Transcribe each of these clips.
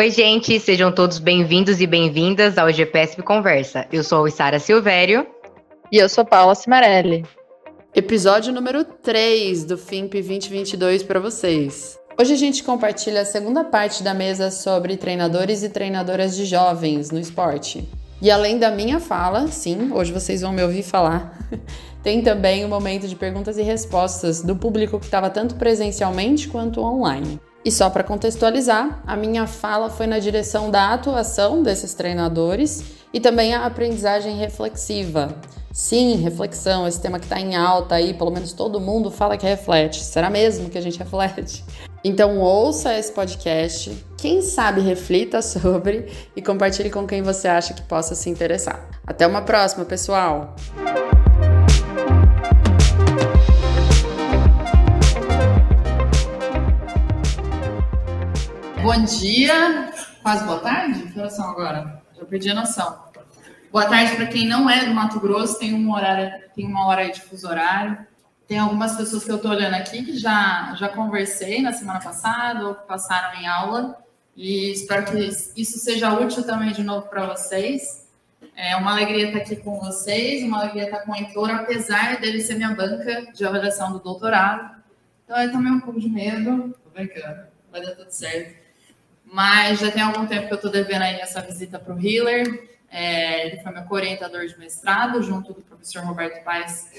Oi, gente, sejam todos bem-vindos e bem-vindas ao GPSP Conversa. Eu sou a Sara Silvério. E eu sou Paula Cimarelli. Episódio número 3 do FIMP 2022 para vocês. Hoje a gente compartilha a segunda parte da mesa sobre treinadores e treinadoras de jovens no esporte. E além da minha fala, sim, hoje vocês vão me ouvir falar, tem também o um momento de perguntas e respostas do público que estava tanto presencialmente quanto online. E só para contextualizar, a minha fala foi na direção da atuação desses treinadores e também a aprendizagem reflexiva. Sim, reflexão, esse tema que está em alta aí, pelo menos todo mundo fala que reflete. Será mesmo que a gente reflete? Então ouça esse podcast, quem sabe reflita sobre e compartilhe com quem você acha que possa se interessar. Até uma próxima, pessoal! Bom dia, quase boa tarde? Que horas são agora? Já perdi a noção. Boa tarde para quem não é do Mato Grosso, tem uma horário, tem uma hora de fuso horário. Tem algumas pessoas que eu estou olhando aqui que já, já conversei na semana passada ou passaram em aula. E espero que isso seja útil também de novo para vocês. É uma alegria estar aqui com vocês, uma alegria estar com o Heitor, apesar dele ser minha banca de avaliação do doutorado. Então eu também um pouco de medo. Tô brincando, vai dar tudo certo. Mas já tem algum tempo que eu estou devendo aí essa visita para o Healer. É, ele foi meu orientador de mestrado, junto do professor Roberto Paes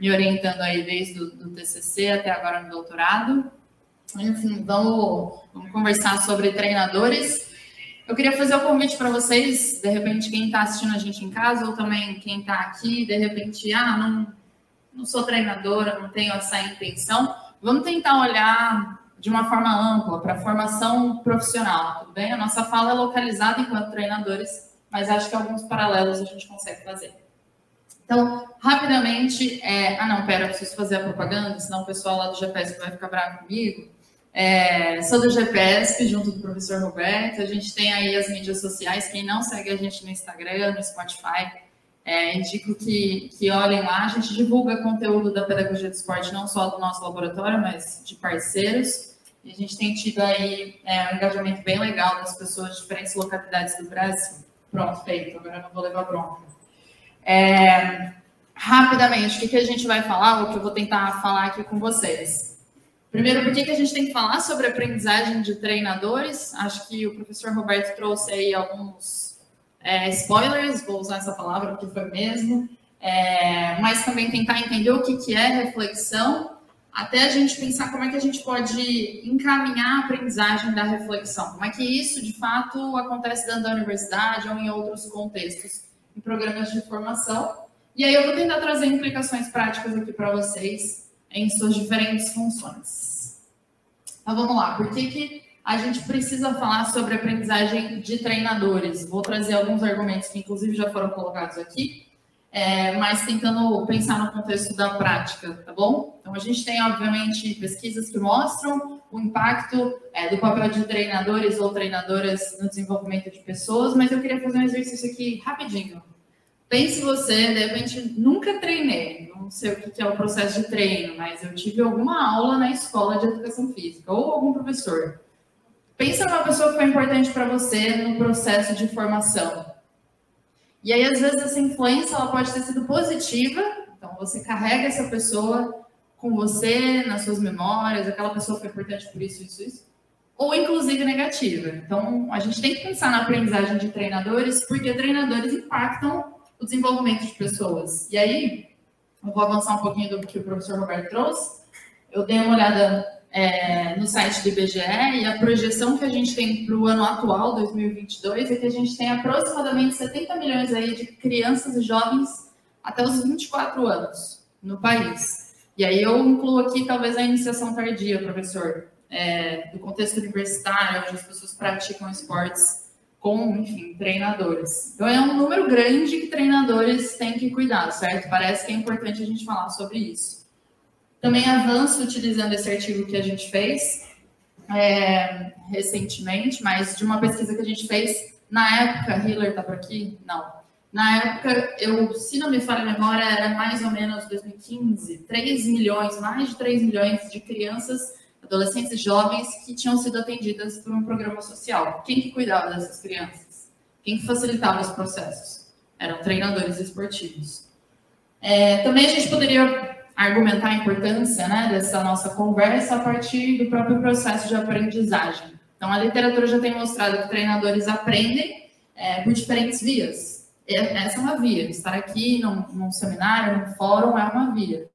me orientando aí desde o do TCC até agora no doutorado. Enfim, vamos, vamos conversar sobre treinadores. Eu queria fazer o um convite para vocês, de repente, quem está assistindo a gente em casa, ou também quem está aqui, de repente, ah, não, não sou treinadora, não tenho essa intenção. Vamos tentar olhar de uma forma ampla para formação profissional, tudo bem? A nossa fala é localizada enquanto treinadores, mas acho que alguns paralelos a gente consegue fazer. Então, rapidamente, é... ah não, pera, preciso fazer a propaganda, senão o pessoal lá do GPS vai ficar bravo comigo. É... sou do GPS, junto do professor Roberto, a gente tem aí as mídias sociais, quem não segue a gente no Instagram, no Spotify, é, indico que, que olhem lá, a gente divulga conteúdo da pedagogia do esporte, não só do nosso laboratório, mas de parceiros, e a gente tem tido aí é, um engajamento bem legal das pessoas de diferentes localidades do Brasil. Pronto, feito, agora eu não vou levar bronca. É, rapidamente, o que, que a gente vai falar, o que eu vou tentar falar aqui com vocês. Primeiro, por que, que a gente tem que falar sobre aprendizagem de treinadores? Acho que o professor Roberto trouxe aí alguns é, spoilers, vou usar essa palavra porque foi mesmo, é, mas também tentar entender o que, que é reflexão, até a gente pensar como é que a gente pode encaminhar a aprendizagem da reflexão, como é que isso de fato acontece dentro da universidade ou em outros contextos em programas de formação. E aí eu vou tentar trazer implicações práticas aqui para vocês em suas diferentes funções. Então vamos lá, por que, que a gente precisa falar sobre aprendizagem de treinadores? Vou trazer alguns argumentos que inclusive já foram colocados aqui, é, mas tentando pensar no contexto da prática, tá bom? Então a gente tem, obviamente, pesquisas que mostram o impacto é, do papel de treinadores ou treinadoras no desenvolvimento de pessoas, mas eu queria fazer um exercício aqui rapidinho. Pense você, de repente, nunca treinei, não sei o que é o processo de treino, mas eu tive alguma aula na escola de educação física ou algum professor. Pensa numa pessoa que foi importante para você no processo de formação. E aí, às vezes, essa influência ela pode ter sido positiva, então você carrega essa pessoa com você, nas suas memórias, aquela pessoa foi importante por isso, isso, isso. Ou inclusive negativa. Então, a gente tem que pensar na aprendizagem de treinadores, porque treinadores impactam o desenvolvimento de pessoas. E aí, eu vou avançar um pouquinho do que o professor Roberto trouxe. Eu dei uma olhada é, no site do IBGE e a projeção que a gente tem para o ano atual, 2022, é que a gente tem aproximadamente 70 milhões aí de crianças e jovens até os 24 anos no país. E aí eu incluo aqui talvez a iniciação tardia, professor, é, do contexto universitário, onde as pessoas praticam esportes com, enfim, treinadores. Então é um número grande que treinadores têm que cuidar, certo? Parece que é importante a gente falar sobre isso. Também avanço utilizando esse artigo que a gente fez é, recentemente, mas de uma pesquisa que a gente fez na época, Hiller está por aqui? Não. Na época, eu, se não me falha a memória, era mais ou menos 2015, 3 milhões, mais de 3 milhões de crianças adolescentes e jovens que tinham sido atendidas por um programa social. Quem que cuidava dessas crianças? Quem que facilitava os processos? Eram treinadores esportivos. É, também a gente poderia argumentar a importância né, dessa nossa conversa a partir do próprio processo de aprendizagem. Então, a literatura já tem mostrado que treinadores aprendem é, por diferentes vias. Essa é uma via. Estar aqui num, num seminário, num fórum, é uma via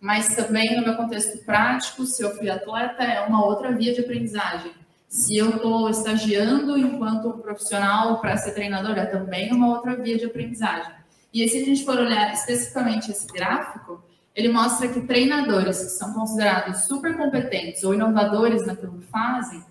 mas também no meu contexto prático, se eu fui atleta, é uma outra via de aprendizagem. Se eu estou estagiando enquanto profissional para ser treinador, é também uma outra via de aprendizagem. E se a gente for olhar especificamente esse gráfico, ele mostra que treinadores que são considerados super competentes ou inovadores naquilo que fazem,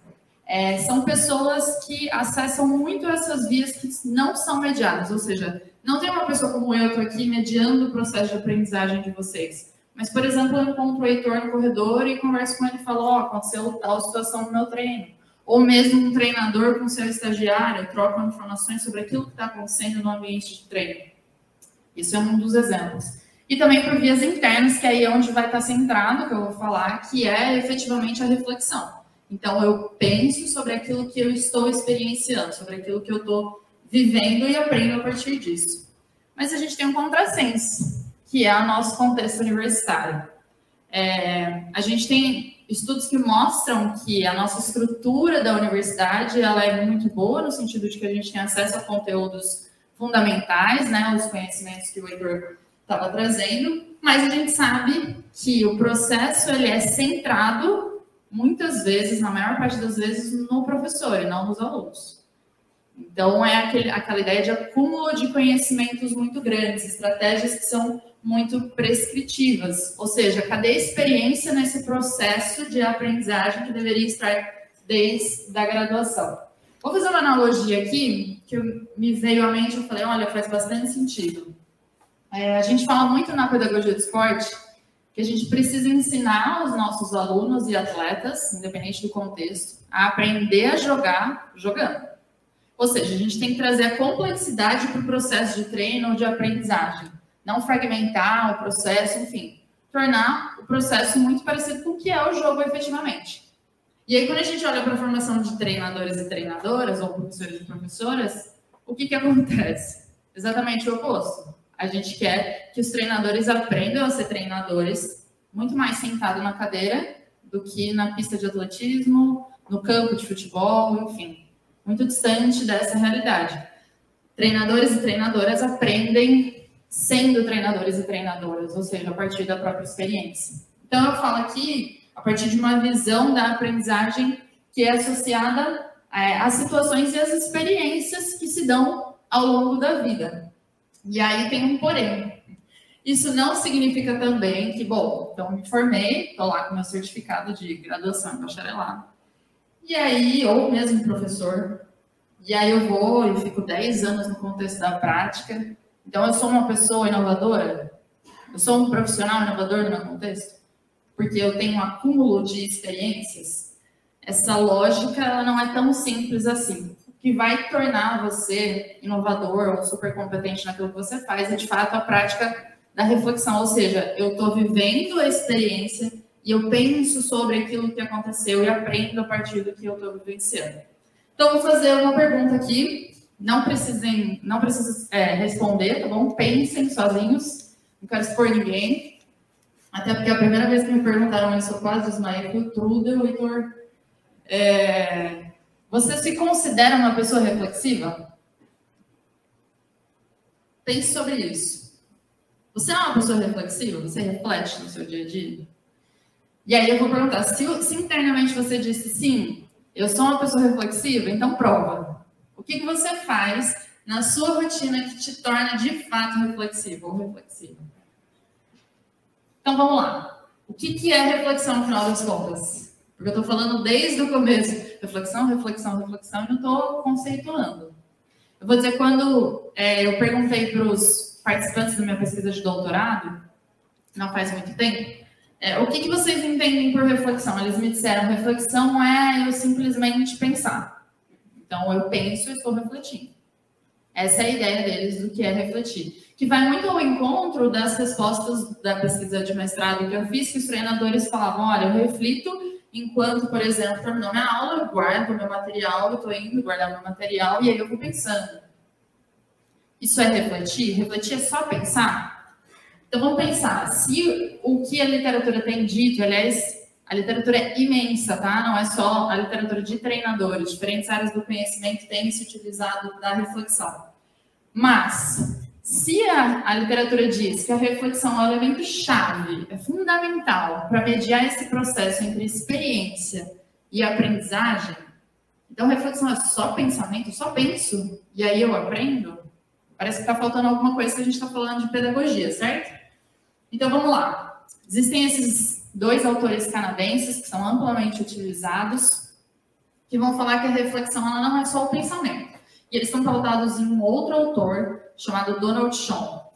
é, são pessoas que acessam muito essas vias que não são mediadas, ou seja, não tem uma pessoa como eu aqui mediando o processo de aprendizagem de vocês. Mas, por exemplo, eu encontro o Heitor no corredor e converso com ele e falo, ó, oh, aconteceu tal situação no meu treino. Ou mesmo um treinador com seu estagiário, trocam informações sobre aquilo que está acontecendo no ambiente de treino. Isso é um dos exemplos. E também por vias internas, que aí é onde vai estar centrado, que eu vou falar, que é efetivamente a reflexão. Então, eu penso sobre aquilo que eu estou experienciando, sobre aquilo que eu estou vivendo e aprendo a partir disso. Mas a gente tem um contrassenso que é o nosso contexto universitário. É, a gente tem estudos que mostram que a nossa estrutura da universidade ela é muito boa, no sentido de que a gente tem acesso a conteúdos fundamentais, né, os conhecimentos que o Heitor estava trazendo, mas a gente sabe que o processo ele é centrado, muitas vezes, na maior parte das vezes, no professor e não nos alunos. Então, é aquele, aquela ideia de acúmulo de conhecimentos muito grandes, estratégias que são muito prescritivas, ou seja, cadê a experiência nesse processo de aprendizagem que deveria estar desde a graduação? Vou fazer uma analogia aqui que me veio à mente, eu falei, olha, faz bastante sentido. É, a gente fala muito na pedagogia do esporte que a gente precisa ensinar os nossos alunos e atletas, independente do contexto, a aprender a jogar jogando. Ou seja, a gente tem que trazer a complexidade para o processo de treino ou de aprendizagem não fragmentar o processo, enfim, tornar o processo muito parecido com o que é o jogo efetivamente. E aí, quando a gente olha para a formação de treinadores e treinadoras, ou professores e professoras, o que, que acontece? Exatamente o oposto. A gente quer que os treinadores aprendam a ser treinadores muito mais sentado na cadeira do que na pista de atletismo, no campo de futebol, enfim, muito distante dessa realidade. Treinadores e treinadoras aprendem sendo treinadores e treinadoras, ou seja, a partir da própria experiência. Então, eu falo aqui a partir de uma visão da aprendizagem que é associada é, às situações e às experiências que se dão ao longo da vida. E aí tem um porém. Isso não significa também que, bom, então me formei, estou lá com meu certificado de graduação em bacharelado, e aí, ou mesmo professor, e aí eu vou e fico 10 anos no contexto da prática, então, eu sou uma pessoa inovadora? Eu sou um profissional inovador no meu contexto? Porque eu tenho um acúmulo de experiências? Essa lógica ela não é tão simples assim. Que vai tornar você inovador ou super competente naquilo que você faz é, de fato, a prática da reflexão. Ou seja, eu estou vivendo a experiência e eu penso sobre aquilo que aconteceu e aprendo a partir do que eu estou vivenciando. Então, vou fazer uma pergunta aqui não precisem, não precisam é, responder, tá bom? Pensem sozinhos, não quero expor ninguém. Até porque a primeira vez que me perguntaram isso, eu quase desmaiei, foi o Trudel, Heitor. É, você se considera uma pessoa reflexiva? Pense sobre isso. Você é uma pessoa reflexiva? Você reflete no seu dia a dia? E aí eu vou perguntar, se, se internamente você disse sim, eu sou uma pessoa reflexiva, então prova. O que, que você faz na sua rotina que te torna de fato reflexivo ou reflexivo? Então vamos lá. O que, que é reflexão no final das contas? Porque eu estou falando desde o começo. Reflexão, reflexão, reflexão, e não estou conceituando. Eu vou dizer, quando é, eu perguntei para os participantes da minha pesquisa de doutorado, não faz muito tempo, é, o que, que vocês entendem por reflexão? Eles me disseram, reflexão é eu simplesmente pensar. Então, eu penso e estou refletindo. Essa é a ideia deles do que é refletir. Que vai muito ao encontro das respostas da pesquisa de mestrado que eu fiz, que os treinadores falavam: olha, eu reflito enquanto, por exemplo, terminou minha aula, eu guardo meu material, eu estou indo guardar meu material, e aí eu vou pensando. Isso é refletir? Refletir é só pensar? Então vamos pensar, se o que a literatura tem dito, aliás, a literatura é imensa, tá? Não é só a literatura de treinadores, diferentes áreas do conhecimento têm se utilizado da reflexão. Mas, se a, a literatura diz que a reflexão é o elemento chave, é fundamental para mediar esse processo entre experiência e aprendizagem, então reflexão é só pensamento, só penso e aí eu aprendo, parece que está faltando alguma coisa se a gente está falando de pedagogia, certo? Então vamos lá. Existem esses dois autores canadenses que são amplamente utilizados, que vão falar que a reflexão ela não é só o pensamento. E eles estão pautados em um outro autor chamado Donald Shaw.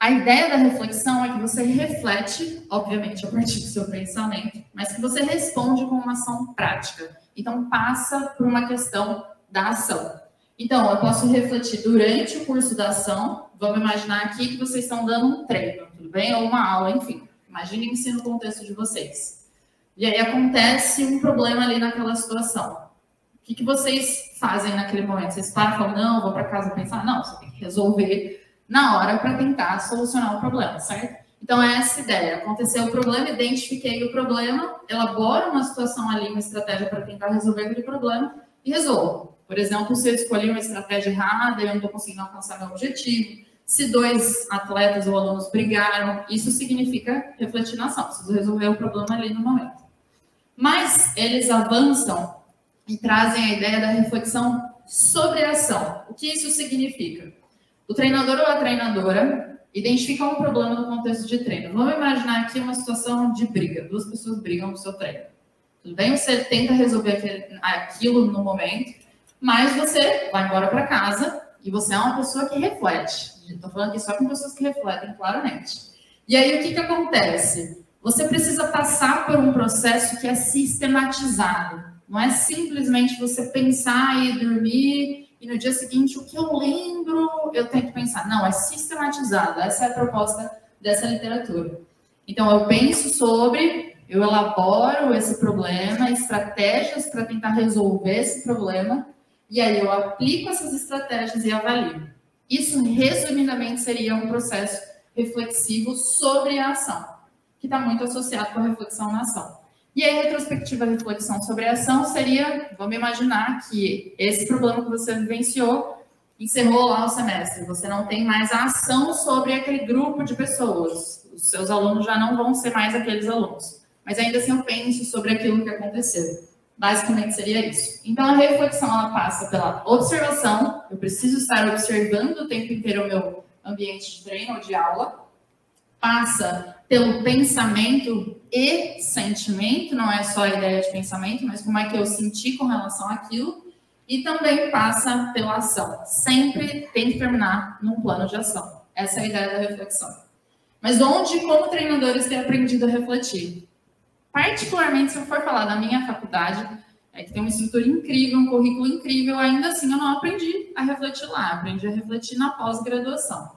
A ideia da reflexão é que você reflete, obviamente, a partir do seu pensamento, mas que você responde com uma ação prática. Então, passa por uma questão da ação. Então, eu posso refletir durante o curso da ação. Vamos imaginar aqui que vocês estão dando um treino, tudo bem? Ou uma aula, enfim. Imaginem-se no contexto de vocês. E aí acontece um problema ali naquela situação. O que, que vocês fazem naquele momento? Vocês param e falam, não, vou para casa pensar? Não, você tem que resolver na hora para tentar solucionar o problema, certo? Então, é essa ideia. Aconteceu o problema, identifiquei o problema, elaboro uma situação ali, uma estratégia para tentar resolver aquele problema e resolvo. Por exemplo, se eu escolhi uma estratégia errada eu não estou conseguindo alcançar meu objetivo, se dois atletas ou alunos brigaram, isso significa refletir na ação, preciso resolver o problema ali no momento. Mas eles avançam e trazem a ideia da reflexão sobre a ação. O que isso significa? O treinador ou a treinadora identifica um problema no contexto de treino. Vamos imaginar aqui uma situação de briga. Duas pessoas brigam no seu treino. Tudo bem? Você tenta resolver aquilo no momento, mas você vai embora para casa e você é uma pessoa que reflete. Estou falando aqui só com pessoas que refletem claramente. E aí o que, que acontece? Você precisa passar por um processo que é sistematizado. Não é simplesmente você pensar e dormir e no dia seguinte o que eu lembro eu tenho que pensar. Não, é sistematizado. Essa é a proposta dessa literatura. Então eu penso sobre, eu elaboro esse problema, estratégias para tentar resolver esse problema e aí eu aplico essas estratégias e avalio. Isso resumidamente seria um processo reflexivo sobre a ação, que está muito associado com a reflexão na ação. E a retrospectiva reflexão sobre a ação seria, vamos imaginar que esse problema que você vivenciou encerrou lá o semestre, você não tem mais a ação sobre aquele grupo de pessoas, os seus alunos já não vão ser mais aqueles alunos, mas ainda assim eu penso sobre aquilo que aconteceu. Basicamente seria isso. Então a reflexão ela passa pela observação, eu preciso estar observando o tempo inteiro o meu ambiente de treino ou de aula, passa pelo pensamento e sentimento, não é só a ideia de pensamento, mas como é que eu senti com relação àquilo, e também passa pela ação. Sempre tem que terminar num plano de ação. Essa é a ideia da reflexão. Mas onde, como treinadores, ter aprendido a refletir? Particularmente, se eu for falar da minha faculdade, é que tem uma estrutura incrível, um currículo incrível, ainda assim eu não aprendi a refletir lá, aprendi a refletir na pós-graduação.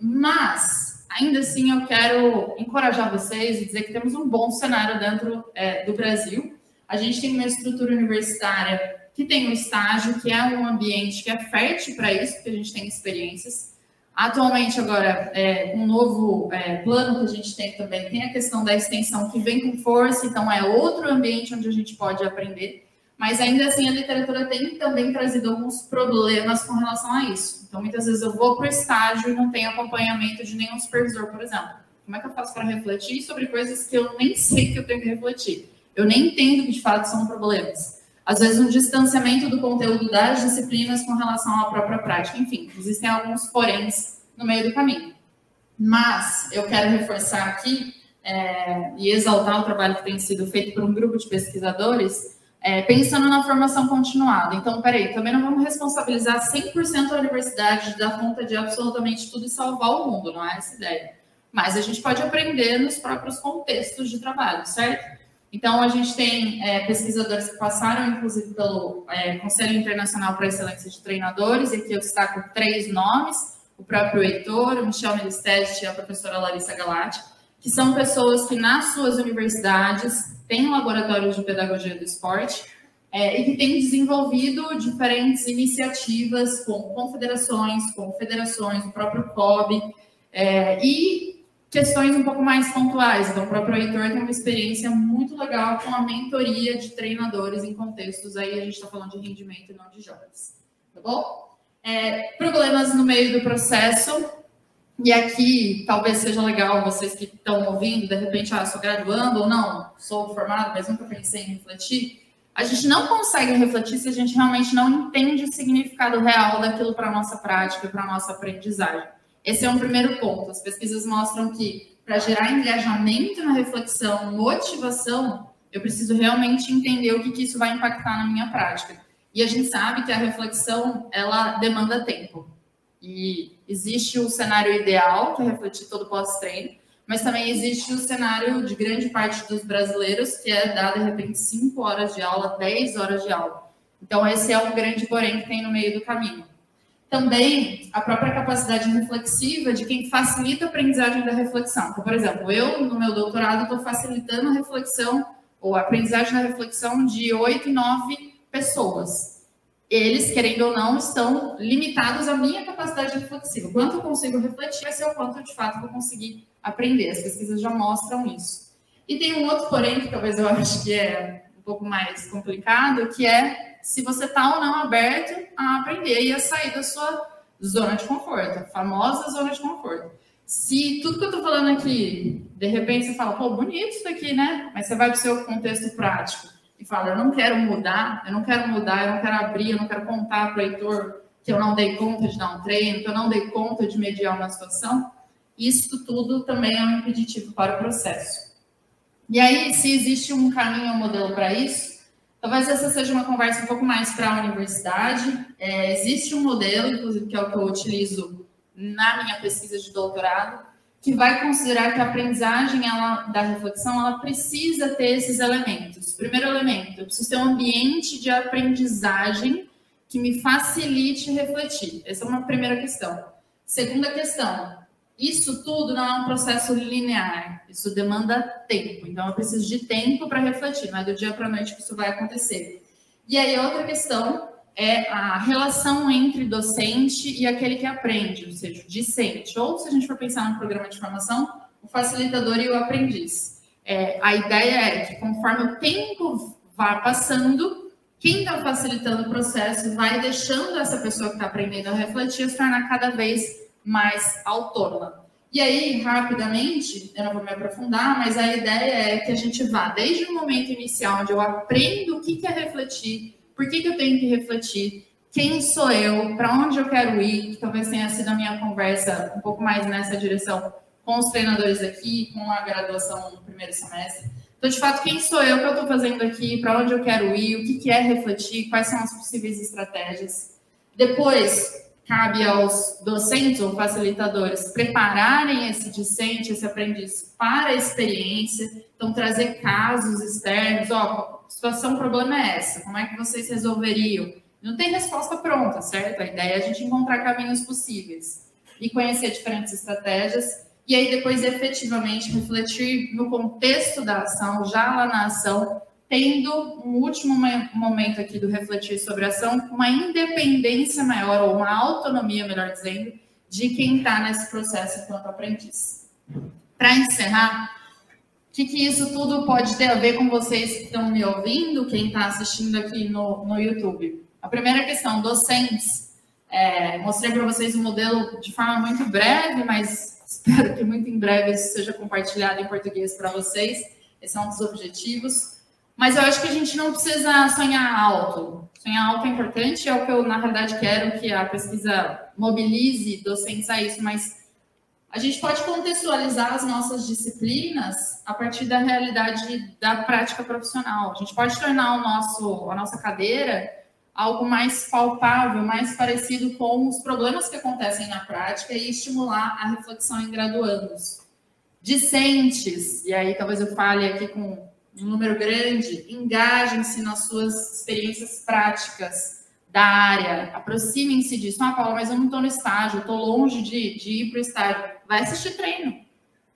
Mas ainda assim eu quero encorajar vocês e dizer que temos um bom cenário dentro é, do Brasil. A gente tem uma estrutura universitária que tem um estágio, que é um ambiente que é fértil para isso, porque a gente tem experiências. Atualmente, agora, é, um novo é, plano que a gente tem também, tem a questão da extensão que vem com força, então é outro ambiente onde a gente pode aprender. Mas ainda assim, a literatura tem também trazido alguns problemas com relação a isso. Então, muitas vezes eu vou para o estágio e não tenho acompanhamento de nenhum supervisor, por exemplo. Como é que eu faço para refletir sobre coisas que eu nem sei que eu tenho que refletir? Eu nem entendo que de fato são problemas. Às vezes, um distanciamento do conteúdo das disciplinas com relação à própria prática. Enfim, existem alguns poréns no meio do caminho. Mas eu quero reforçar aqui é, e exaltar o trabalho que tem sido feito por um grupo de pesquisadores é, pensando na formação continuada. Então, peraí, também não vamos responsabilizar 100% a universidade de dar conta de absolutamente tudo e salvar o mundo, não é essa ideia. Mas a gente pode aprender nos próprios contextos de trabalho, certo? Então, a gente tem é, pesquisadores que passaram, inclusive, pelo é, Conselho Internacional para a Excelência de Treinadores, e aqui eu destaco três nomes, o próprio Heitor, o Michel Melistete e a professora Larissa Galati, que são pessoas que nas suas universidades têm laboratórios de pedagogia do esporte é, e que têm desenvolvido diferentes iniciativas com confederações, com federações, o próprio COB, é, e questões um pouco mais pontuais. Então, o próprio Heitor tem uma experiência muito legal com a mentoria de treinadores em contextos aí, a gente está falando de rendimento e não de jovens. Tá bom? É, problemas no meio do processo, e aqui talvez seja legal vocês que estão ouvindo, de repente, ah, sou graduando ou não, sou formado, mas nunca pensei em refletir. A gente não consegue refletir se a gente realmente não entende o significado real daquilo para a nossa prática, para a nossa aprendizagem. Esse é um primeiro ponto. As pesquisas mostram que para gerar engajamento na reflexão, motivação, eu preciso realmente entender o que, que isso vai impactar na minha prática. E a gente sabe que a reflexão, ela demanda tempo. E existe o cenário ideal, que é refletir todo pós-treino, mas também existe o cenário de grande parte dos brasileiros, que é dar, de repente, 5 horas de aula, 10 horas de aula. Então, esse é um grande porém que tem no meio do caminho. Também a própria capacidade reflexiva de quem facilita a aprendizagem da reflexão. Então, por exemplo, eu, no meu doutorado, estou facilitando a reflexão, ou a aprendizagem da reflexão de 8 e 9 pessoas eles, querendo ou não, estão limitados à minha capacidade reflexiva. Quanto eu consigo refletir vai ser o quanto de fato, vou conseguir aprender. As pesquisas já mostram isso. E tem um outro porém, que talvez eu acho que é um pouco mais complicado, que é se você está ou não aberto a aprender e a sair da sua zona de conforto, a famosa zona de conforto. Se tudo que eu estou falando aqui, de repente você fala, pô, bonito isso daqui, né? Mas você vai para o seu contexto prático e fala, eu não quero mudar, eu não quero mudar, eu não quero abrir, eu não quero contar para o leitor que eu não dei conta de dar um treino, que eu não dei conta de mediar uma situação, isso tudo também é um impeditivo para o processo. E aí, se existe um caminho, um modelo para isso, talvez essa seja uma conversa um pouco mais para a universidade. É, existe um modelo, inclusive, que é o que eu utilizo na minha pesquisa de doutorado, que vai considerar que a aprendizagem ela, da reflexão ela precisa ter esses elementos. Primeiro elemento, eu preciso ter um ambiente de aprendizagem que me facilite refletir. Essa é uma primeira questão. Segunda questão, isso tudo não é um processo linear, isso demanda tempo. Então, eu preciso de tempo para refletir, não é do dia para a noite que isso vai acontecer. E aí, outra questão é a relação entre docente e aquele que aprende, ou seja, o discente. Ou, se a gente for pensar no programa de formação, o facilitador e o aprendiz. É, a ideia é que, conforme o tempo vá passando, quem está facilitando o processo vai deixando essa pessoa que está aprendendo a refletir se tornar cada vez mais autônoma. E aí, rapidamente, eu não vou me aprofundar, mas a ideia é que a gente vá desde o momento inicial, onde eu aprendo o que é refletir, por que, que eu tenho que refletir? Quem sou eu? Para onde eu quero ir? Que talvez tenha sido a minha conversa um pouco mais nessa direção com os treinadores aqui, com a graduação no primeiro semestre. Então, de fato, quem sou eu? O que eu estou fazendo aqui? Para onde eu quero ir? O que, que é refletir? Quais são as possíveis estratégias? Depois, cabe aos docentes ou facilitadores prepararem esse discente, esse aprendiz para a experiência, então trazer casos externos, ó, situação, problema é essa? Como é que vocês resolveriam? Não tem resposta pronta, certo? A ideia é a gente encontrar caminhos possíveis e conhecer diferentes estratégias e aí depois efetivamente refletir no contexto da ação, já lá na ação, tendo um último momento aqui do refletir sobre a ação, uma independência maior ou uma autonomia, melhor dizendo, de quem está nesse processo enquanto aprendiz. Para encerrar, que, que isso tudo pode ter a ver com vocês que estão me ouvindo, quem está assistindo aqui no, no YouTube? A primeira questão, docentes. É, mostrei para vocês o um modelo de forma muito breve, mas espero que muito em breve isso seja compartilhado em português para vocês. Esse é um dos objetivos. Mas eu acho que a gente não precisa sonhar alto. Sonhar alto é importante, é o que eu, na realidade, quero que a pesquisa mobilize docentes a isso, mas a gente pode contextualizar as nossas disciplinas a partir da realidade da prática profissional. A gente pode tornar o nosso, a nossa cadeira algo mais palpável, mais parecido com os problemas que acontecem na prática e estimular a reflexão em graduandos. Discentes, e aí talvez eu fale aqui com um número grande, engajem-se nas suas experiências práticas da área, aproximem-se disso. Ah, Paula, mas eu não estou no estágio, estou longe de, de ir para o estágio. Vai assistir treino.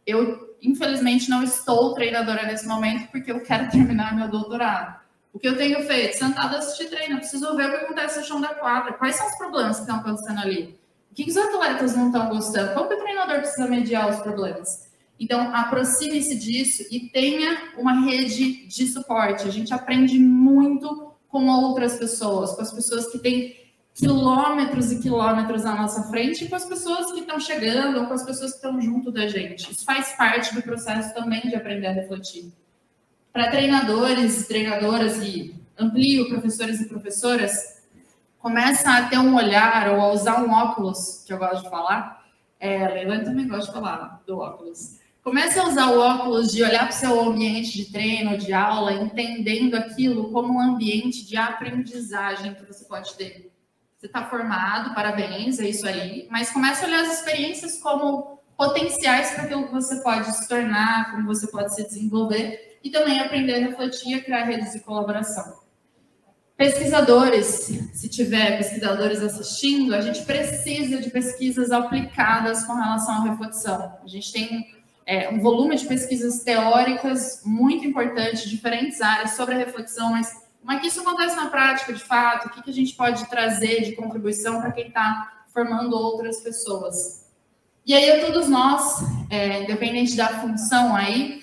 Eu infelizmente, não estou treinadora nesse momento porque eu quero terminar meu doutorado. O que eu tenho feito? Sentado assistir treino, eu preciso ver o que acontece no chão da quadra. Quais são os problemas que estão acontecendo ali? O que, os atletas não estão gostando? Como que o treinador precisa mediar os problemas? Então, aproxime-se disso e tenha uma rede de suporte. A gente aprende muito com outras pessoas, com as pessoas que têm quilômetros e quilômetros à nossa frente e com as pessoas que estão chegando ou com as pessoas que estão junto da gente. Isso faz parte do processo também de aprender a refletir. Para treinadores treinadoras e amplio professores e professoras, começa a ter um olhar ou a usar um óculos, que eu gosto de falar. É, a também gosta de falar do óculos. Comece a usar o óculos de olhar para o seu ambiente de treino, de aula, entendendo aquilo como um ambiente de aprendizagem que você pode ter você está formado, parabéns, é isso aí. Mas comece a olhar as experiências como potenciais para aquilo que você pode se tornar, como você pode se desenvolver e também aprender a refletir e criar redes de colaboração. Pesquisadores, se tiver pesquisadores assistindo, a gente precisa de pesquisas aplicadas com relação à reflexão. A gente tem é, um volume de pesquisas teóricas muito importante, diferentes áreas sobre a reflexão, mas como é que isso acontece na prática, de fato? O que, que a gente pode trazer de contribuição para quem está formando outras pessoas? E aí, todos nós, é, independente da função aí,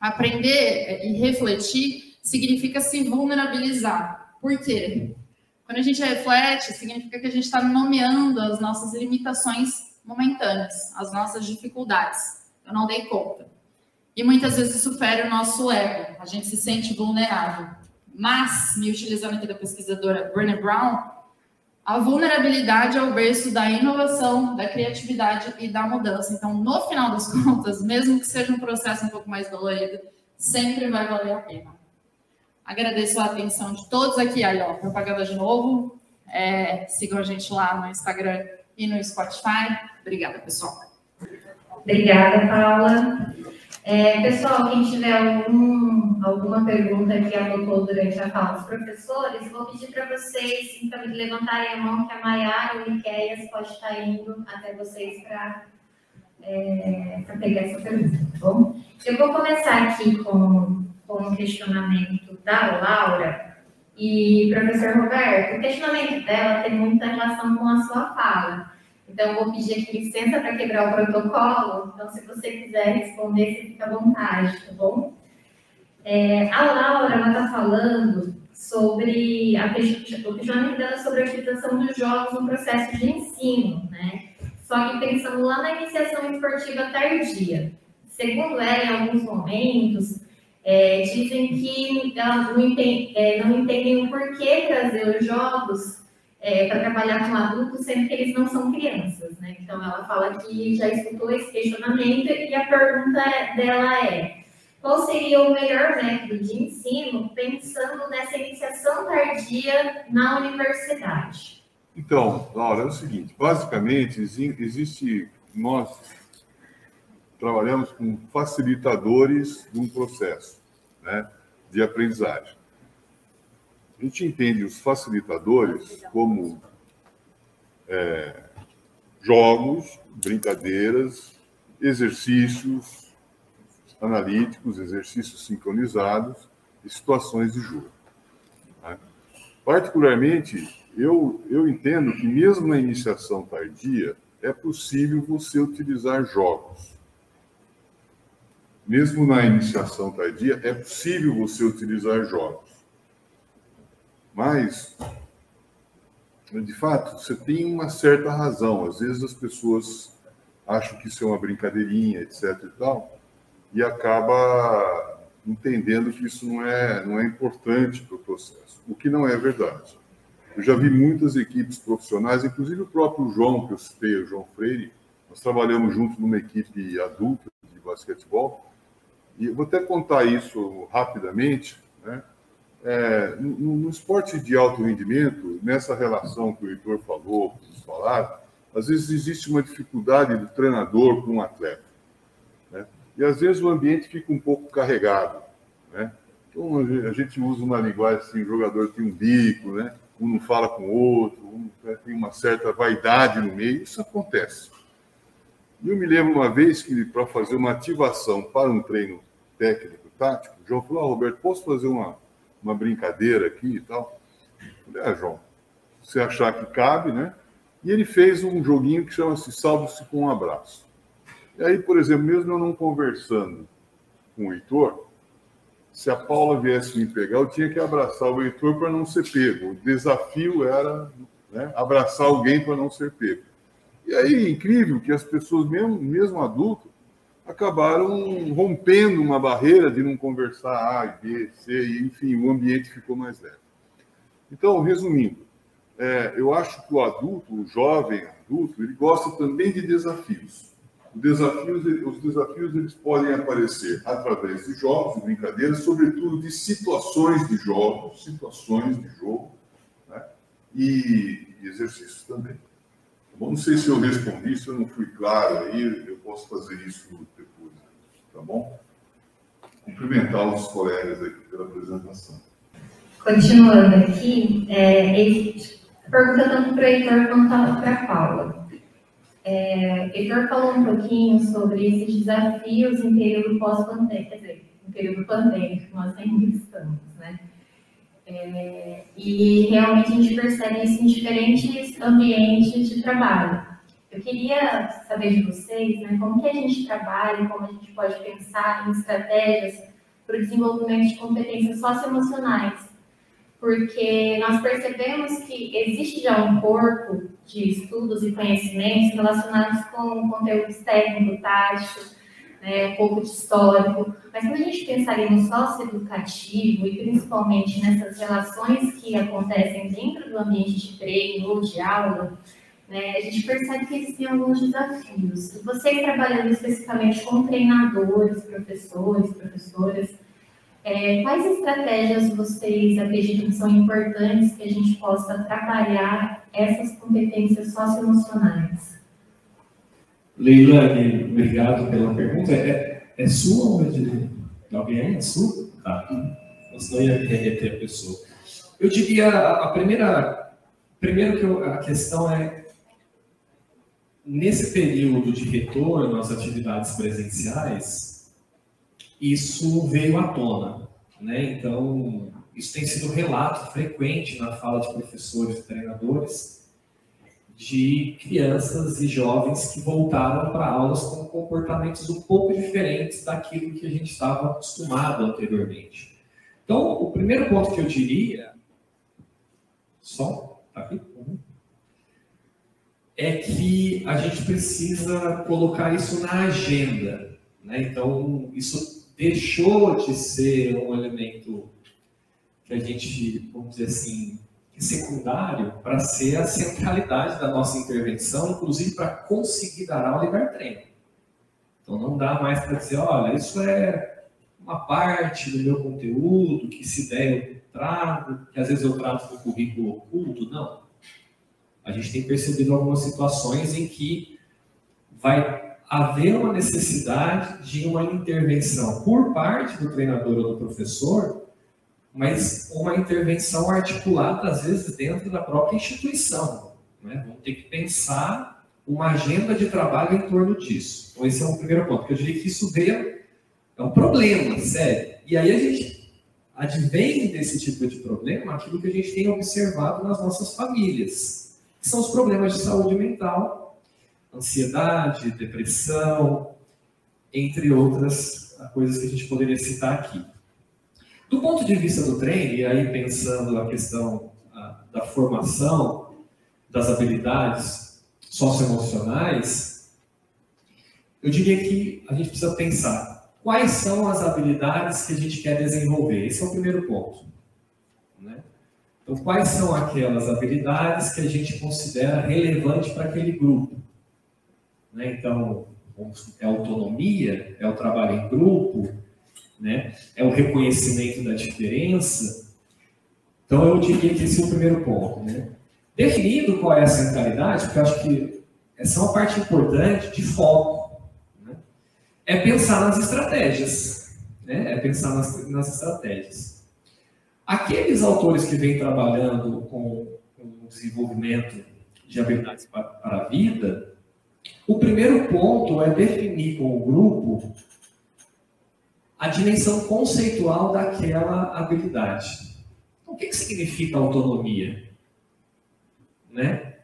aprender é, e refletir significa se vulnerabilizar. Por quê? Quando a gente reflete, significa que a gente está nomeando as nossas limitações momentâneas, as nossas dificuldades. Eu não dei conta. E muitas vezes isso fere o nosso ego, a gente se sente vulnerável. Mas, me utilizando aqui da pesquisadora Brené Brown, a vulnerabilidade é o berço da inovação, da criatividade e da mudança. Então, no final das contas, mesmo que seja um processo um pouco mais dolorido, sempre vai valer a pena. Agradeço a atenção de todos aqui. Aí, ó, propaganda de novo. É, sigam a gente lá no Instagram e no Spotify. Obrigada, pessoal. Obrigada, Paula. É, pessoal, quem tiver algum, alguma pergunta que anotou durante a fala dos professores, vou pedir para vocês então, levantarem a mão, que a Maiara ou o Miqueias pode estar indo até vocês para é, pegar essa pergunta, tá bom? Eu vou começar aqui com, com um questionamento da Laura. E, professor Roberto, o questionamento dela tem muita relação com a sua fala. Então, vou pedir aqui licença para quebrar o protocolo. Então, se você quiser responder, você fica à vontade, tá bom? É, a Laura está falando sobre a, o questionamento dela sobre a utilização dos jogos no processo de ensino, né? Só que pensando lá na iniciação esportiva tardia. Segundo ela, em alguns momentos, é, dizem que elas não, entendem, é, não entendem o porquê trazer os jogos é, para trabalhar com adultos, sendo que eles não são crianças, né? Então, ela fala que já escutou esse questionamento e a pergunta dela é: qual seria o melhor método de ensino pensando nessa iniciação tardia na universidade? Então, Laura, é o seguinte: basicamente, existe. Nós trabalhamos com facilitadores de um processo né, de aprendizagem. A gente entende os facilitadores como é, jogos, brincadeiras, exercícios analíticos, exercícios sincronizados e situações de jogo. Né? Particularmente, eu, eu entendo que mesmo na iniciação tardia, é possível você utilizar jogos. Mesmo na iniciação tardia, é possível você utilizar jogos. Mas, de fato, você tem uma certa razão. Às vezes as pessoas acham que isso é uma brincadeirinha, etc. e tal, e acaba entendendo que isso não é, não é importante para o processo, o que não é verdade. Eu já vi muitas equipes profissionais, inclusive o próprio João, que eu citei, o João Freire, nós trabalhamos junto numa equipe adulta de basquetebol, e eu vou até contar isso rapidamente, né? É, no, no, esporte de alto rendimento, nessa relação que o Heitor falou, que vocês falaram, às vezes existe uma dificuldade do treinador com um atleta. Né? E às vezes o ambiente fica um pouco carregado. Né? Então a gente usa uma linguagem assim, o jogador tem um bico, né? um não fala com o outro, um né, tem uma certa vaidade no meio, isso acontece. Eu me lembro uma vez que, para fazer uma ativação para um treino técnico, tático, o João falou: ah, Roberto, posso fazer uma, uma brincadeira aqui e tal? Falei: ah, João, você achar que cabe, né? E ele fez um joguinho que chama-se Salve-se com um Abraço. E aí, por exemplo, mesmo eu não conversando com o Heitor, se a Paula viesse me pegar, eu tinha que abraçar o Heitor para não ser pego. O desafio era né, abraçar alguém para não ser pego. E aí, incrível que as pessoas, mesmo, mesmo adultos, acabaram rompendo uma barreira de não conversar A, B, C, e, enfim, o ambiente ficou mais leve. Então, resumindo, é, eu acho que o adulto, o jovem adulto, ele gosta também de desafios. Os desafios, os desafios eles podem aparecer através de jogos, de brincadeiras, sobretudo de situações de jogos, situações de jogo, né? e, e exercícios também. Bom, não sei se eu respondi, se eu não fui claro aí, eu posso fazer isso tá bom? Cumprimentar os colegas aqui pela apresentação. Continuando aqui, é, pergunta tanto para o Heitor quanto para a Paula. É, Heitor falou um pouquinho sobre esses desafios em período pós-pandêmico, quer dizer, em período pandêmico, nós ainda estamos, né? É, e realmente a gente percebe isso em diferentes ambientes de trabalho. Eu queria saber de vocês, né, como que a gente trabalha, como a gente pode pensar em estratégias para o desenvolvimento de competências socioemocionais. Porque nós percebemos que existe já um corpo de estudos e conhecimentos relacionados com conteúdos técnico, tático, né, um pouco de histórico, mas quando a gente pensar no socioeducativo e principalmente nessas relações que acontecem dentro do ambiente de treino ou de aula, né, a gente percebe que existem alguns desafios. Vocês trabalhando especificamente com treinadores, professores, professoras, é, quais estratégias vocês acreditam que são importantes que a gente possa trabalhar essas competências socioemocionais? Leila, obrigado pela pergunta. É, é sua ou é de alguém? É sua? Tá. Senão ia remeter a pessoa. Eu diria, a primeira, primeiro que eu, a questão é, nesse período de retorno às atividades presenciais, isso veio à tona. Né? Então, isso tem sido relato frequente na fala de professores e treinadores de crianças e jovens que voltaram para aulas com comportamentos um pouco diferentes daquilo que a gente estava acostumado anteriormente. Então, o primeiro ponto que eu diria, só, tá aqui? É que a gente precisa colocar isso na agenda. Né? Então, isso deixou de ser um elemento que a gente, vamos dizer assim, secundário para ser a centralidade da nossa intervenção, inclusive para conseguir dar aula e dar treino. Então não dá mais para dizer, olha, isso é uma parte do meu conteúdo, que se der eu trago, que às vezes eu trago no currículo oculto, não. A gente tem percebido algumas situações em que vai haver uma necessidade de uma intervenção por parte do treinador ou do professor, mas uma intervenção articulada, às vezes, dentro da própria instituição. Né? Vamos ter que pensar uma agenda de trabalho em torno disso. Então, esse é um primeiro ponto, que eu diria que isso veio, é um problema, sério. E aí a gente advém desse tipo de problema aquilo que a gente tem observado nas nossas famílias, que são os problemas de saúde mental ansiedade, depressão, entre outras coisas que a gente poderia citar aqui. Do ponto de vista do treino, e aí pensando a questão da formação das habilidades socioemocionais, eu diria que a gente precisa pensar quais são as habilidades que a gente quer desenvolver. Esse é o primeiro ponto. Né? Então, quais são aquelas habilidades que a gente considera relevante para aquele grupo? Né? Então, é autonomia, é o trabalho em grupo, né? é o reconhecimento da diferença. Então, eu diria que esse é o primeiro ponto. Né? Definido qual é a centralidade, porque eu acho que essa é uma parte importante de foco, né? é pensar nas estratégias. Né? É pensar nas, nas estratégias. Aqueles autores que vêm trabalhando com, o desenvolvimento de habilidades para a vida, O primeiro ponto é definir com o grupo a dimensão conceitual daquela habilidade. Então, o que, que significa autonomia? Né?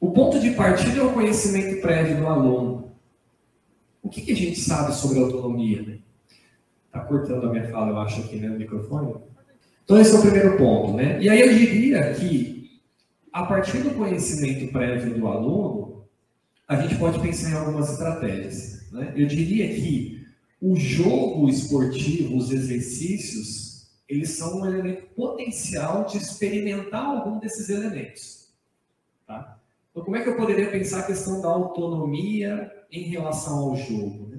O ponto de partida é o conhecimento prévio do aluno. O que, que a gente sabe sobre autonomia? Está né? cortando a minha fala, eu acho, aqui né, no microfone. Então, esse é o primeiro ponto. Né? E aí eu diria que, a partir do conhecimento prévio do aluno, a gente pode pensar em algumas estratégias. Né? Eu diria que o jogo esportivo, os exercícios, eles são um elemento potencial de experimentar algum desses elementos. Tá? Então, como é que eu poderia pensar a questão da autonomia em relação ao jogo? Né?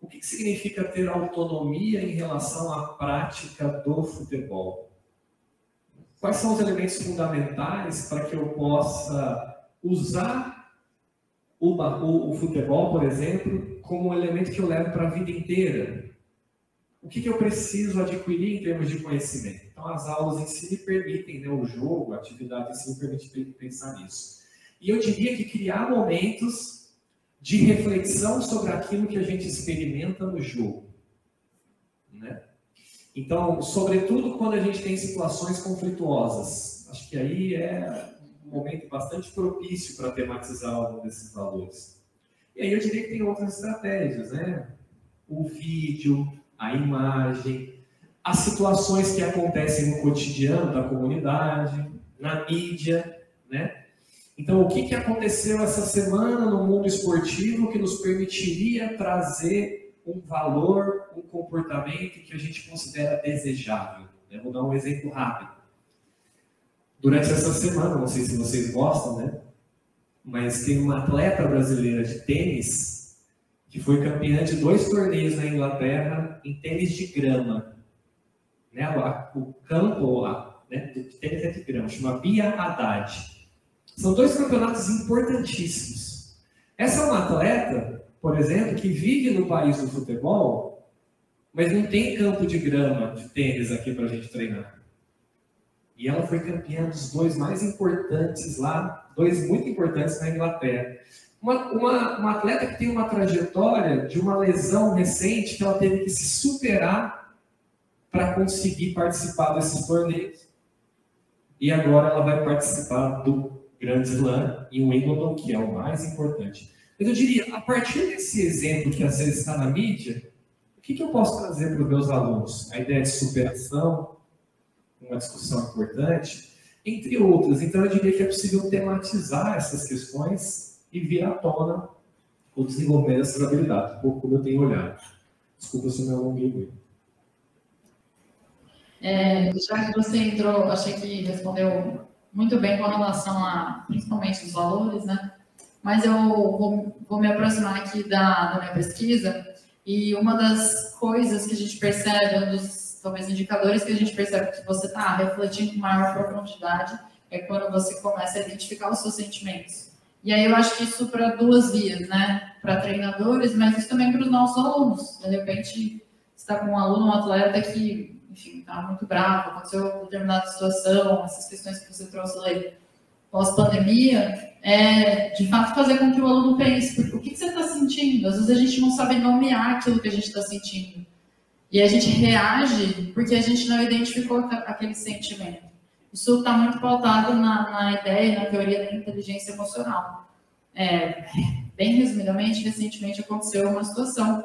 O que, significa ter autonomia em relação à prática do futebol? Quais são os elementos fundamentais para que eu possa usar uma, o, o, futebol, por exemplo, como um elemento que eu levo para a vida inteira? O que, que, eu preciso adquirir em termos de conhecimento? Então, as aulas em si me permitem, né, o jogo, a atividade em si me permite pensar nisso. E eu diria que criar momentos de reflexão sobre aquilo que a gente experimenta no jogo. Né? Então, sobretudo quando a gente tem situações conflituosas, acho que aí é um momento bastante propício para tematizar algum desses valores. E aí eu diria que tem outras estratégias, né? O vídeo, a imagem, as situações que acontecem no cotidiano da comunidade, na mídia, né? Então, o que, que aconteceu essa semana no mundo esportivo que nos permitiria trazer um valor, um comportamento que a gente considera desejável? Eu vou dar um exemplo rápido. Durante essa semana, não sei se vocês gostam, né? Mas tem uma atleta brasileira de tênis que foi campeã de dois torneios na Inglaterra em tênis de grama. Né? O campo lá, né? tênis é de grama, chama Bia Haddad. São dois campeonatos importantíssimos. Essa é uma atleta, por exemplo, que vive no país do futebol, mas não tem campo de grama, de tênis aqui para a gente treinar. E ela foi campeã dos dois mais importantes lá, dois muito importantes na Inglaterra. Uma, uma, uma atleta que tem uma trajetória de uma lesão recente que ela teve que se superar para conseguir participar desses torneios. E agora ela vai participar do Grand Slam e o Wimbledon, que é o mais importante. Mas eu diria, a partir desse exemplo que às vezes está na mídia, o que, que eu posso trazer para os meus alunos? A ideia de superação, uma discussão importante, entre outras. Então, eu diria que é possível tematizar essas questões e vir à tona o desenvolvimento dessas habilidades, um pouco como eu tenho olhado. Desculpa se eu me alonguei. É, já que você entrou, achei que respondeu muito bem com relação a, principalmente, os valores, né? Mas eu vou, vou me aproximar aqui da, da minha pesquisa e uma das coisas que a gente percebe, um dos, talvez, indicadores que a gente percebe que você está refletindo com maior profundidade é quando você começa a identificar os seus sentimentos. E aí eu acho que isso para duas vias, né? Para treinadores, mas isso também para os nossos alunos. De repente, está com um aluno, um atleta que enfim, está muito bravo, aconteceu determinada situação, essas questões que você trouxe aí pós-pandemia, é de fato fazer com que o aluno pense, o que, que você está sentindo? Às vezes a gente não sabe nomear aquilo que a gente está sentindo. E a gente reage porque a gente não identificou aquele sentimento. Isso está muito pautado na, na ideia, na teoria da inteligência emocional. É, bem resumidamente, recentemente aconteceu uma situação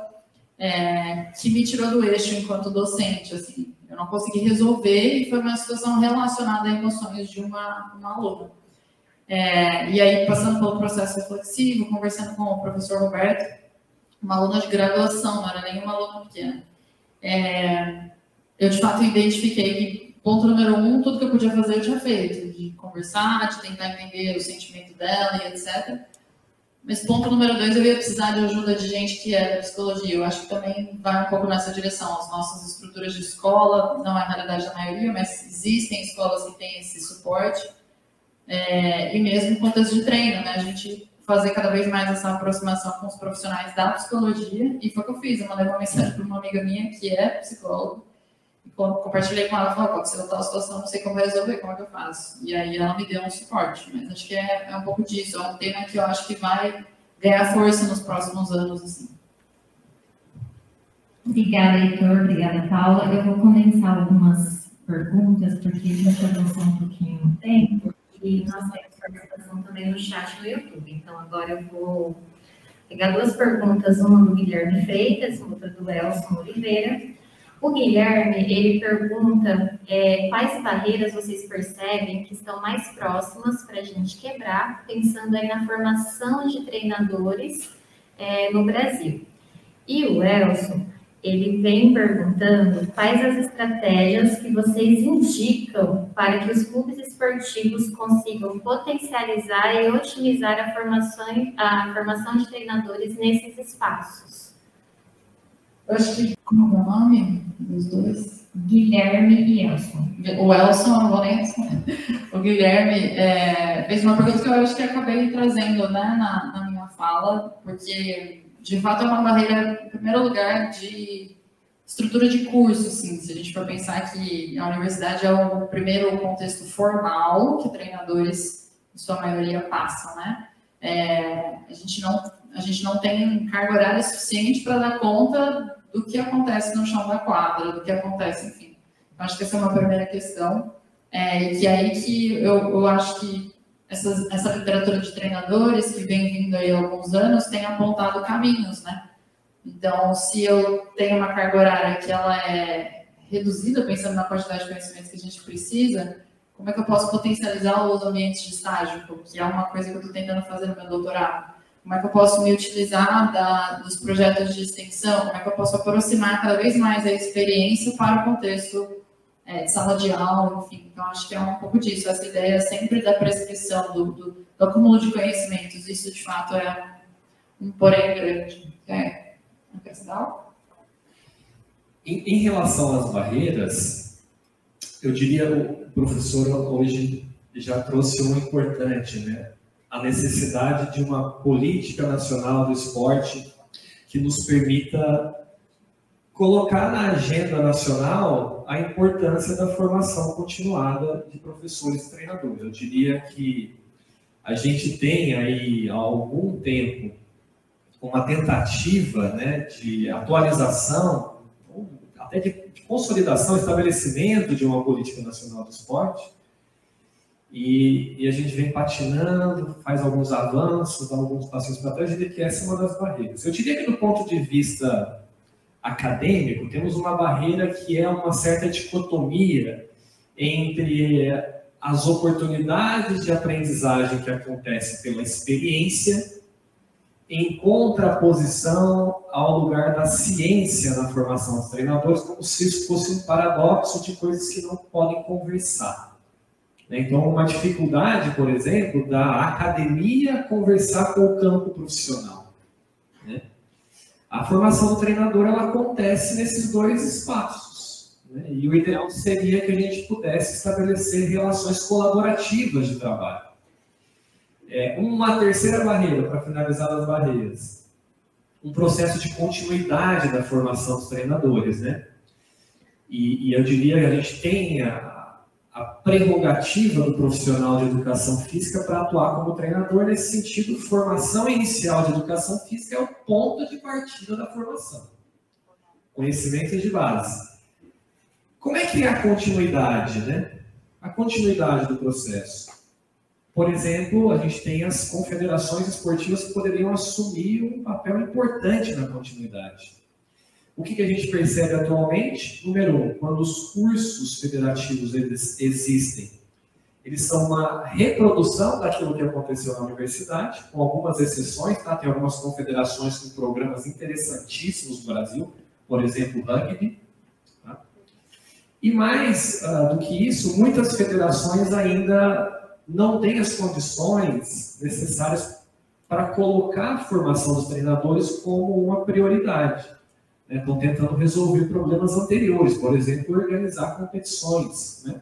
é, que me tirou do eixo enquanto docente. Assim, eu não consegui resolver e foi uma situação relacionada a emoções de uma, uma aluna. É, e aí, passando pelo processo reflexivo, conversando com o professor Roberto, uma aluna de graduação, não era nenhuma aluna pequena. É, eu, de fato, identifiquei que, ponto número um, tudo que eu podia fazer eu tinha feito, de conversar, de tentar entender o sentimento dela e etc. Mas ponto número dois, eu ia precisar de ajuda de gente que é da psicologia. Eu acho que também vai um pouco nessa direção. As nossas estruturas de escola, não é a realidade da maioria, mas existem escolas que têm esse suporte. É, e mesmo contexto de treino, né? A gente fazer cada vez mais essa aproximação com os profissionais da psicologia. E foi o que eu fiz. Eu mandei uma mensagem para uma amiga minha que é psicóloga compartilhei com ela, falou, aconteceu tal situação, não sei como resolver, como é que eu faço? E aí ela me deu um suporte, mas acho que é, é um pouco disso, é um tema que eu acho que vai ganhar força nos próximos anos, assim. Obrigada, Heitor. Obrigada, Paula. Eu vou condensar algumas perguntas, porque a gente avançou um pouquinho no tempo, e nós temos participação também no chat do YouTube. Então, agora eu vou pegar duas perguntas, uma do Guilherme Freitas, outra do Elson Oliveira. O Guilherme, ele pergunta é, quais barreiras vocês percebem que estão mais próximas para a gente quebrar, pensando aí na formação de treinadores é, no Brasil. E o Elson, ele vem perguntando quais as estratégias que vocês indicam para que os clubes esportivos consigam potencializar e otimizar a formação, a formação de treinadores nesses espaços. Eu acho que, como é o nome dos dois? Guilherme e Elson. O Elson, não vou nem responder. O Guilherme é, fez uma pergunta que eu acho que acabei trazendo né, na, na minha fala, porque de fato é uma barreira, em primeiro lugar, de estrutura de curso, assim, se a gente for pensar que a universidade é o primeiro contexto formal que treinadores, em sua maioria, passam, né? É, a, gente não, a gente não tem carga horária suficiente para dar conta do que acontece no chão da quadra, do que acontece, enfim. Então, acho que essa é uma primeira questão. É, e que é aí que eu, eu acho que essa, essa literatura de treinadores que vem vindo aí há alguns anos tem apontado caminhos, né? Então, se eu tenho uma carga horária que ela é reduzida, pensando na quantidade de conhecimentos que a gente precisa, como é que eu posso potencializar os ambientes de estágio? Que é uma coisa que eu estou tentando fazer no meu doutorado. Como é que eu posso me utilizar da, dos projetos de extensão? Como é que eu posso aproximar cada vez mais a experiência para o contexto é, sala de aula, enfim. Então, acho que é um pouco disso, essa ideia sempre da prescrição, do, do, do acúmulo de conhecimentos. Isso, de fato, é um porém grande. É, em, em relação às barreiras, eu diria o professor hoje já trouxe um importante, né? A necessidade de uma política nacional do esporte que nos permita colocar na agenda nacional a importância da formação continuada de professores e treinadores. Eu diria que a gente tem aí há algum tempo uma tentativa né, de atualização, até de, consolidação, estabelecimento de uma política nacional do esporte, e, e, a gente vem patinando, faz alguns avanços, dá alguns passos para trás, eu diria que essa é uma das barreiras. Eu diria que do ponto de vista acadêmico, temos uma barreira que é uma certa dicotomia entre as oportunidades de aprendizagem que acontecem pela experiência em contraposição ao lugar da ciência na formação dos treinadores, como se isso fosse um paradoxo de coisas que não podem conversar. Então, uma dificuldade, por exemplo, da academia conversar com o campo profissional. A formação do treinador ela acontece nesses dois espaços. Né? E o ideal seria que a gente pudesse estabelecer relações colaborativas de trabalho. É, uma terceira barreira, para finalizar as barreiras, um processo de continuidade da formação dos treinadores. Né? E, e eu diria que a gente tem a, a prerrogativa do profissional de educação física para atuar como treinador. Nesse sentido, formação inicial de educação física é o ponto de partida da formação. Conhecimento de base. Como é que é a continuidade, né? A continuidade do processo. Por exemplo, a gente tem as confederações esportivas que poderiam assumir um papel importante na continuidade. O que, que a gente percebe atualmente? Número um, quando os cursos federativos eles existem, eles são uma reprodução daquilo que aconteceu na universidade, com algumas exceções, tá? Tem algumas confederações com programas interessantíssimos no Brasil, por exemplo, o rugby. Tá? E mais uh, do que isso, muitas federações ainda não têm as condições necessárias para colocar a formação dos treinadores como uma prioridade estão né, tentando resolver problemas anteriores, por exemplo, organizar competições. Né?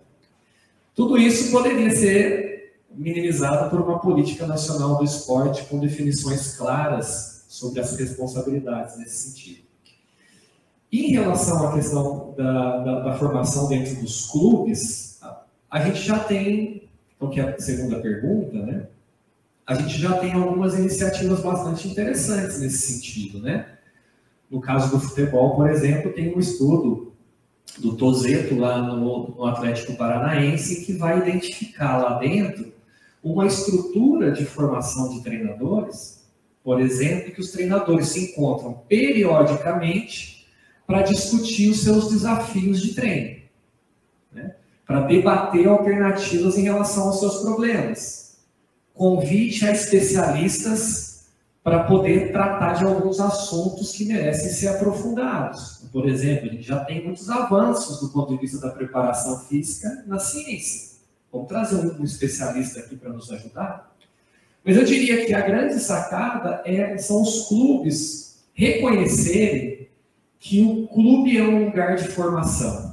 Tudo isso poderia ser minimizado por uma política nacional do esporte com definições claras sobre as responsabilidades nesse sentido. Em relação à questão da, da, da formação dentro dos clubes, a gente já tem, então que é a segunda pergunta, né? a gente já tem algumas iniciativas bastante interessantes nesse sentido, né? No caso do futebol, por exemplo, tem um estudo do Tozeto lá no, no Atlético Paranaense que vai identificar lá dentro uma estrutura de formação de treinadores, por exemplo, que os treinadores se encontram periodicamente para discutir os seus desafios de treino, né? para debater alternativas em relação aos seus problemas. Convite a especialistas para poder tratar de alguns assuntos que merecem ser aprofundados. Por exemplo, a gente já tem muitos avanços do ponto de vista da preparação física na ciência. Vamos trazer um especialista aqui para nos ajudar. Mas eu diria que a grande sacada é, são os clubes reconhecerem que o clube é um lugar de formação.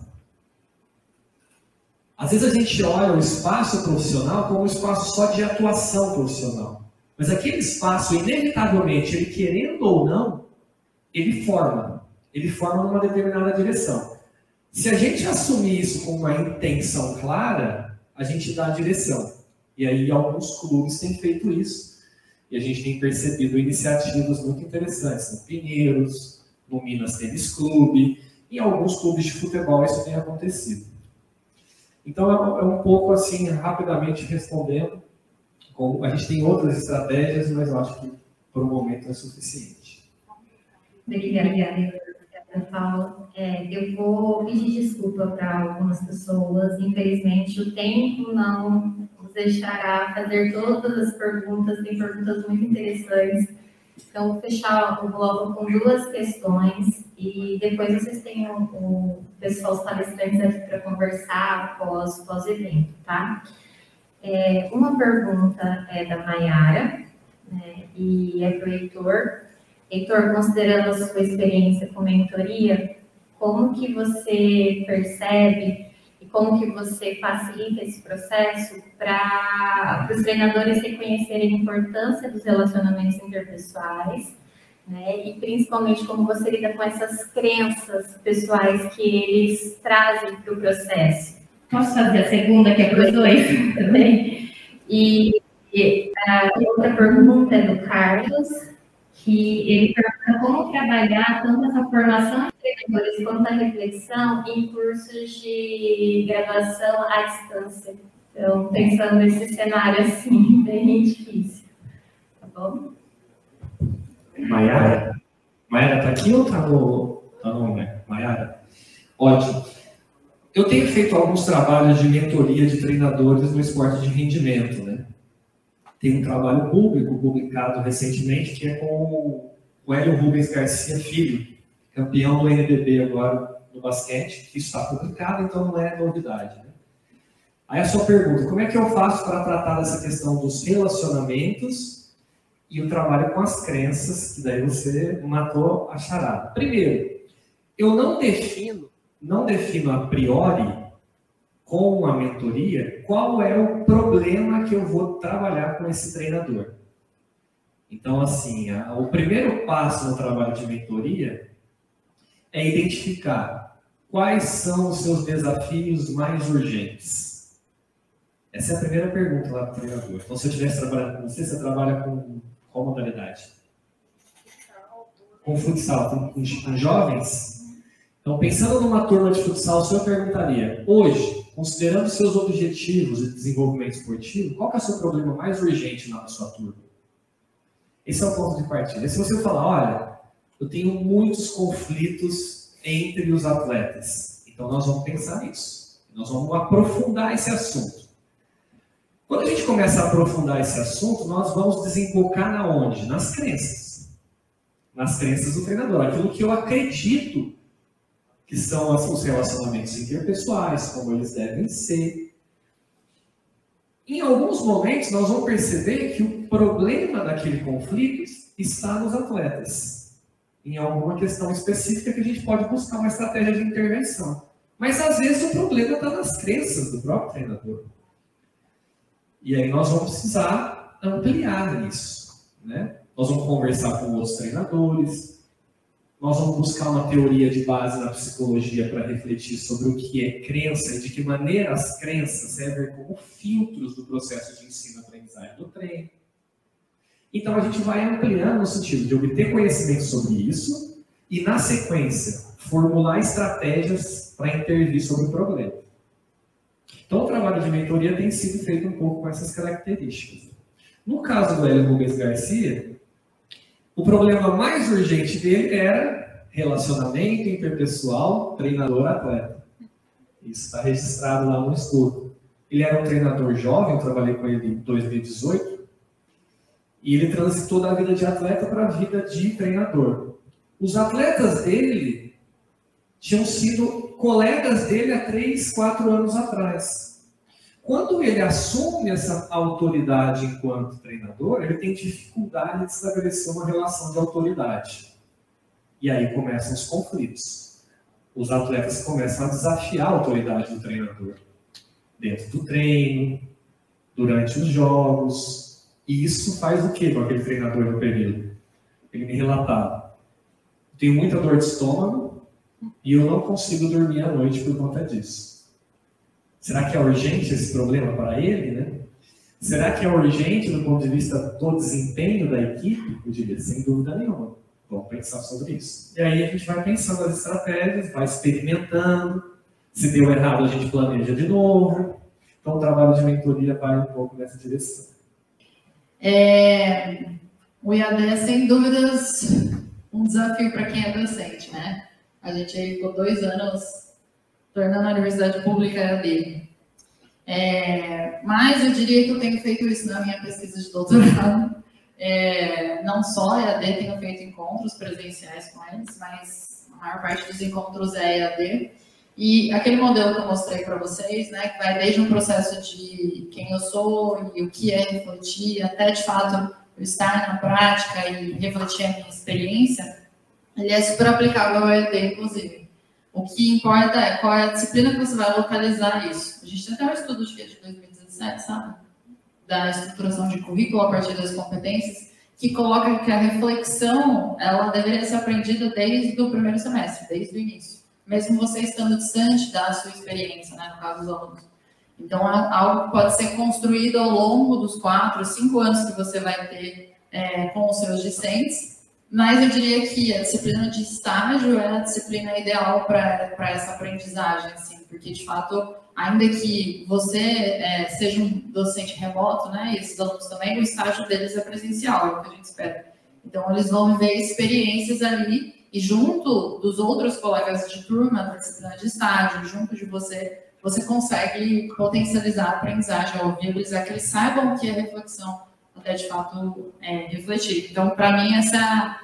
Às vezes a gente olha o espaço profissional como um espaço só de atuação profissional. Mas aquele espaço, inevitavelmente, ele querendo ou não, ele forma. Ele forma numa determinada direção. Se a gente assumir isso com uma intenção clara, a gente dá a direção. E aí alguns clubes têm feito isso. E a gente tem percebido iniciativas muito interessantes no Pinheiros, no Minas Tênis Clube, em alguns clubes de futebol isso tem acontecido. Então é um pouco assim, rapidamente respondendo. A gente tem outras estratégias, mas eu acho que por um momento é suficiente. Obrigada. Paulo. É, eu vou pedir desculpa para algumas pessoas. Infelizmente, o tempo não nos deixará fazer todas as perguntas. Tem perguntas muito interessantes. Então, vou fechar o bloco com duas questões e depois vocês tenham o pessoal, os palestrantes aqui para conversar após, após o evento, tá? É, uma pergunta é da Mayara né, e é para o Heitor. Heitor, considerando a sua experiência com mentoria, como que você percebe e como que você facilita esse processo para os treinadores reconhecerem a importância dos relacionamentos interpessoais, né? E principalmente como você lida com essas crenças pessoais que eles trazem para o processo. Posso fazer a segunda, que é para os dois também? E, e a outra pergunta é do Carlos que ele pergunta como trabalhar tanto essa formação de treinadores quanto a reflexão em cursos de graduação à distância. Então, pensando nesse cenário assim, bem difícil. Tá bom? Maiara? Maiara tá aqui ou tá no. Tá no? Maiara? Ótimo. Eu tenho feito alguns trabalhos de mentoria de treinadores no esporte de rendimento, né? Tem um trabalho público publicado recentemente que é com o Hélio Rubens Garcia Filho, campeão do NBB agora no basquete, que está publicado, então não é novidade. Né? Aí a sua pergunta, como é que eu faço para tratar dessa questão dos relacionamentos e o trabalho com as crenças, que daí você matou a charada. Primeiro, eu não defino, não defino a priori com a mentoria, qual é o problema que eu vou trabalhar com esse treinador. Então, assim, a, o primeiro passo no trabalho de mentoria é identificar quais são os seus desafios mais urgentes. Essa é a primeira pergunta lá para o treinador. Então, se eu estivesse trabalhando com você, você trabalha com qual modalidade? Com futsal, com, com, com jovens? Então, pensando numa turma de futsal, o senhor perguntaria, hoje, considerando seus objetivos de desenvolvimento esportivo, qual é o seu problema mais urgente na sua turma? Esse é o ponto de partida. E se você falar, olha, eu tenho muitos conflitos entre os atletas, então nós vamos pensar nisso. Nós vamos aprofundar esse assunto. Quando a gente começa a aprofundar esse assunto, nós vamos desembocar na onde? Nas crenças. Nas crenças do treinador. Aquilo que eu acredito que são os relacionamentos interpessoais, como eles devem ser. Em alguns momentos, nós vamos perceber que o problema daquele conflito está nos atletas, em alguma questão específica que a gente pode buscar uma estratégia de intervenção. Mas às vezes o problema está nas crenças do próprio treinador. E aí nós vamos precisar ampliar isso. Né? Nós vamos conversar com outros treinadores, nós vamos buscar uma teoria de base na psicologia para refletir sobre o que é crença e de que maneira as crenças servem como filtros do processo de ensino-aprendizagem do treino. Então a gente vai ampliando no sentido de obter conhecimento sobre isso e, na sequência, formular estratégias para intervir sobre o problema. Então o trabalho de mentoria tem sido feito um pouco com essas características. No caso do Hélio Rubens Garcia, o problema mais urgente dele era relacionamento interpessoal treinador-atleta. Isso está registrado lá no estudo. Ele era um treinador jovem, eu trabalhei com ele em 2018, e ele transitou da vida de atleta para a vida de treinador. Os atletas dele tinham sido colegas dele há três, quatro anos atrás. Quando ele assume essa autoridade enquanto treinador, ele tem dificuldade de estabelecer uma relação de autoridade. E aí começam os conflitos. Os atletas começam a desafiar a autoridade do treinador dentro do treino, durante os jogos. E isso faz o que com aquele treinador no período? Ele me relatava: tenho muita dor de estômago e eu não consigo dormir à noite por conta disso. Será que é urgente esse problema para ele, né? Será que é urgente do ponto de vista do desempenho da equipe? Eu diria, sem dúvida nenhuma. Vamos pensar sobre isso. E aí a gente vai pensando as estratégias, vai experimentando. Se deu errado, a gente planeja de novo. Então o trabalho de mentoria vai um pouco nessa direção. É, o IAD é, sem dúvidas, um desafio para quem é docente, né? A gente aí ficou dois anos tornando a universidade pública EAD. É, mas eu diria que eu tenho feito isso na minha pesquisa de doutorado. É, não só EAD, tenho feito encontros presenciais com eles, mas a maior parte dos encontros é EAD. E aquele modelo que eu mostrei para vocês, né, que vai desde um processo de quem eu sou e o que é refletir, até de fato eu estar na prática e refletir a minha experiência, ele é super aplicável ao EAD, inclusive. O que importa é qual é a disciplina que você vai localizar isso. A gente tem até um estudo de 2017, sabe? Da estruturação de currículo a partir das competências, que coloca que a reflexão ela deveria ser aprendida desde o primeiro semestre, desde o início. Mesmo você estando distante da sua experiência, né, no caso dos alunos. Então, algo pode ser construído ao longo dos quatro, cinco anos que você vai ter é, com os seus discentes, mas eu diria que a disciplina de estágio é a disciplina ideal para essa aprendizagem, assim, porque de fato, ainda que você é, seja um docente remoto, né, e esses alunos também, o estágio deles é presencial, é o que a gente espera. Então, eles vão viver experiências ali e junto dos outros colegas de turma da disciplina de estágio, junto de você, você consegue potencializar a aprendizagem, ou viabilizar que eles saibam o que é reflexão, até de fato é, refletir. Então, para mim, essa.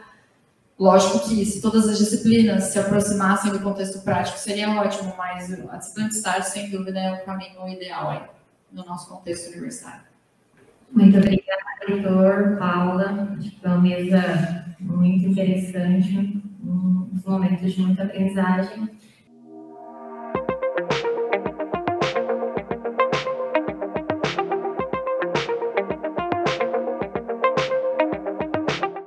Lógico que se todas as disciplinas se aproximassem do contexto prático seria ótimo, mas a disciplina de estágio, sem dúvida, é o caminho ideal aí, no nosso contexto universitário. Muito obrigada, doutor Paula. Foi uma mesa muito interessante, uns momentos de muita aprendizagem.